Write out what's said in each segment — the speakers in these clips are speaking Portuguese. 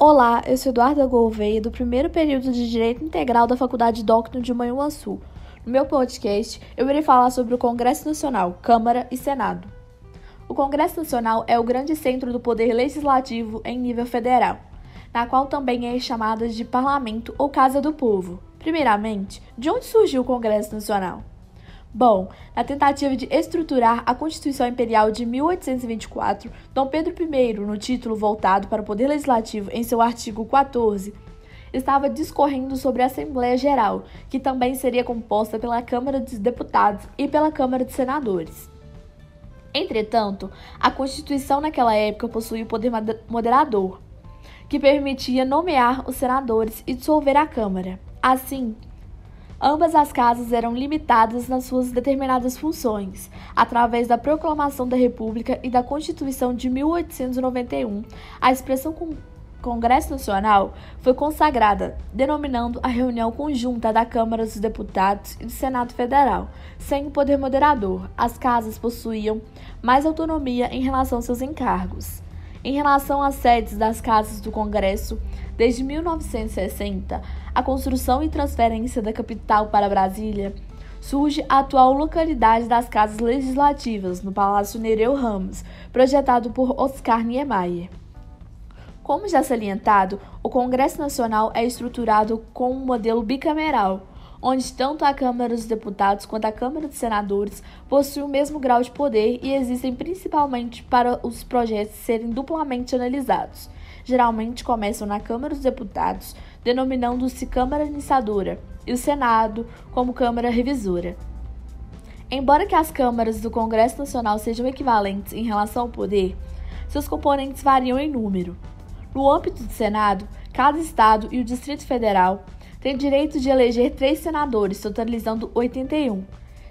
Olá, eu sou Eduarda Gouveia, do primeiro período de Direito Integral da Faculdade Docno de Manhuaçu. No meu podcast, eu irei falar sobre o Congresso Nacional, Câmara e Senado. O Congresso Nacional é o grande centro do poder legislativo em nível federal, na qual também é chamada de Parlamento ou Casa do Povo. Primeiramente, de onde surgiu o Congresso Nacional? Bom, na tentativa de estruturar a Constituição Imperial de 1824, Dom Pedro I, no título voltado para o Poder Legislativo em seu artigo 14, estava discorrendo sobre a Assembleia Geral, que também seria composta pela Câmara dos Deputados e pela Câmara dos Senadores. Entretanto, a Constituição naquela época possuía o poder moderador, que permitia nomear os senadores e dissolver a Câmara. Assim, Ambas as casas eram limitadas nas suas determinadas funções, através da Proclamação da República e da Constituição de 1891. A expressão Congresso Nacional foi consagrada, denominando a reunião conjunta da Câmara dos Deputados e do Senado Federal. Sem o poder moderador, as casas possuíam mais autonomia em relação aos seus encargos. Em relação às sedes das casas do Congresso, desde 1960, a construção e transferência da capital para Brasília, surge a atual localidade das casas legislativas, no Palácio Nereu Ramos, projetado por Oscar Niemeyer. Como já salientado, o Congresso Nacional é estruturado com um modelo bicameral, onde tanto a Câmara dos Deputados quanto a Câmara dos Senadores possuem o mesmo grau de poder e existem principalmente para os projetos serem duplamente analisados. Geralmente começam na Câmara dos Deputados, denominando-se Câmara Iniciadora, e o Senado como Câmara Revisora. Embora que as câmaras do Congresso Nacional sejam equivalentes em relação ao poder, seus componentes variam em número. No âmbito do Senado, cada estado e o Distrito Federal tem direito de eleger três senadores, totalizando 81.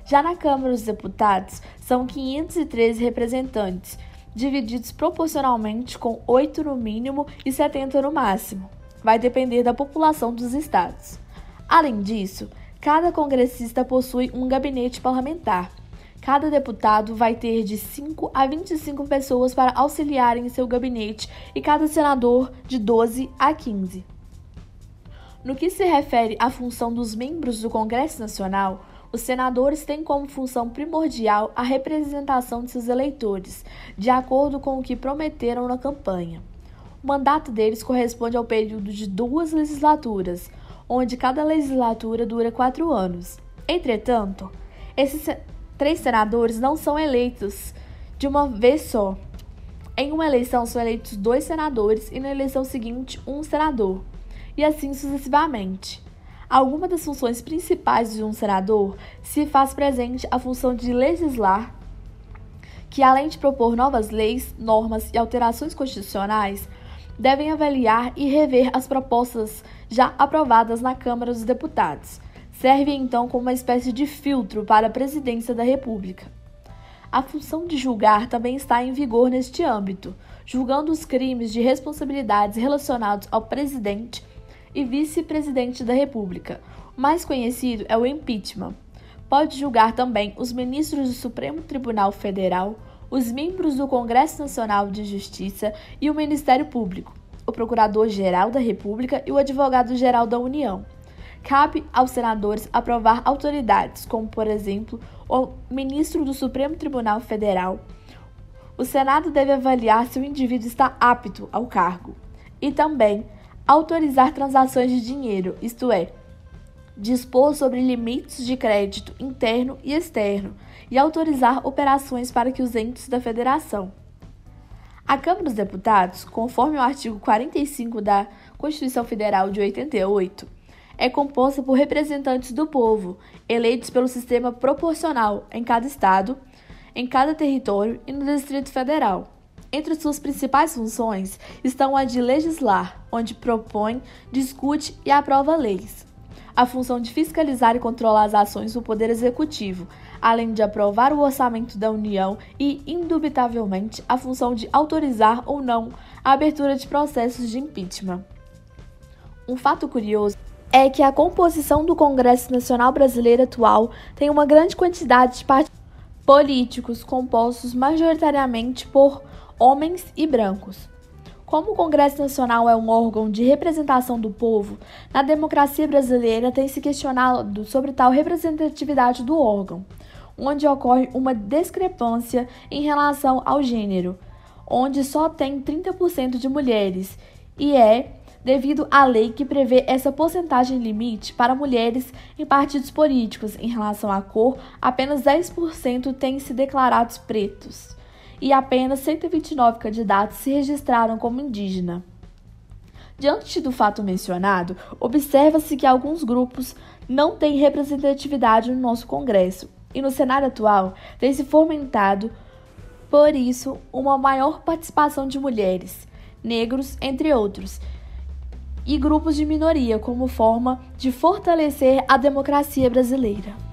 Já na Câmara dos Deputados, são 513 representantes, divididos proporcionalmente com 8 no mínimo e 70 no máximo. Vai depender da população dos estados. Além disso, cada congressista possui um gabinete parlamentar. Cada deputado vai ter de 5 a 25 pessoas para auxiliarem em seu gabinete e cada senador de 12 a 15. No que se refere à função dos membros do Congresso Nacional, os senadores têm como função primordial a representação de seus eleitores, de acordo com o que prometeram na campanha. O mandato deles corresponde ao período de duas legislaturas, onde cada legislatura dura quatro anos. Entretanto, esses três senadores não são eleitos de uma vez só. Em uma eleição são eleitos dois senadores e na eleição seguinte um senador e assim sucessivamente. Alguma das funções principais de um senador se faz presente a função de legislar, que além de propor novas leis, normas e alterações constitucionais, devem avaliar e rever as propostas já aprovadas na Câmara dos Deputados. Serve então como uma espécie de filtro para a presidência da República. A função de julgar também está em vigor neste âmbito, julgando os crimes de responsabilidades relacionados ao presidente e vice-presidente da República. O mais conhecido é o impeachment. Pode julgar também os ministros do Supremo Tribunal Federal, os membros do Congresso Nacional de Justiça e o Ministério Público, o Procurador-Geral da República e o Advogado-Geral da União. Cabe aos senadores aprovar autoridades, como, por exemplo, o ministro do Supremo Tribunal Federal. O Senado deve avaliar se o indivíduo está apto ao cargo e também autorizar transações de dinheiro, isto é, dispor sobre limites de crédito interno e externo e autorizar operações para que os entes da federação. A Câmara dos Deputados, conforme o artigo 45 da Constituição Federal de 88, é composta por representantes do povo, eleitos pelo sistema proporcional em cada estado, em cada território e no Distrito Federal. Entre suas principais funções estão a de legislar, onde propõe, discute e aprova leis. A função de fiscalizar e controlar as ações do Poder Executivo, além de aprovar o orçamento da União e, indubitavelmente, a função de autorizar ou não a abertura de processos de impeachment. Um fato curioso é que a composição do Congresso Nacional Brasileiro atual tem uma grande quantidade de partidos políticos compostos majoritariamente por homens e brancos. Como o Congresso Nacional é um órgão de representação do povo, na democracia brasileira tem se questionado sobre tal representatividade do órgão, onde ocorre uma discrepância em relação ao gênero, onde só tem 30% de mulheres, e é devido à lei que prevê essa porcentagem limite para mulheres em partidos políticos em relação à cor, apenas 10% têm se declarados pretos e apenas 129 candidatos se registraram como indígena. Diante do fato mencionado, observa-se que alguns grupos não têm representatividade no nosso Congresso e no cenário atual tem se fomentado, por isso, uma maior participação de mulheres, negros, entre outros, e grupos de minoria como forma de fortalecer a democracia brasileira.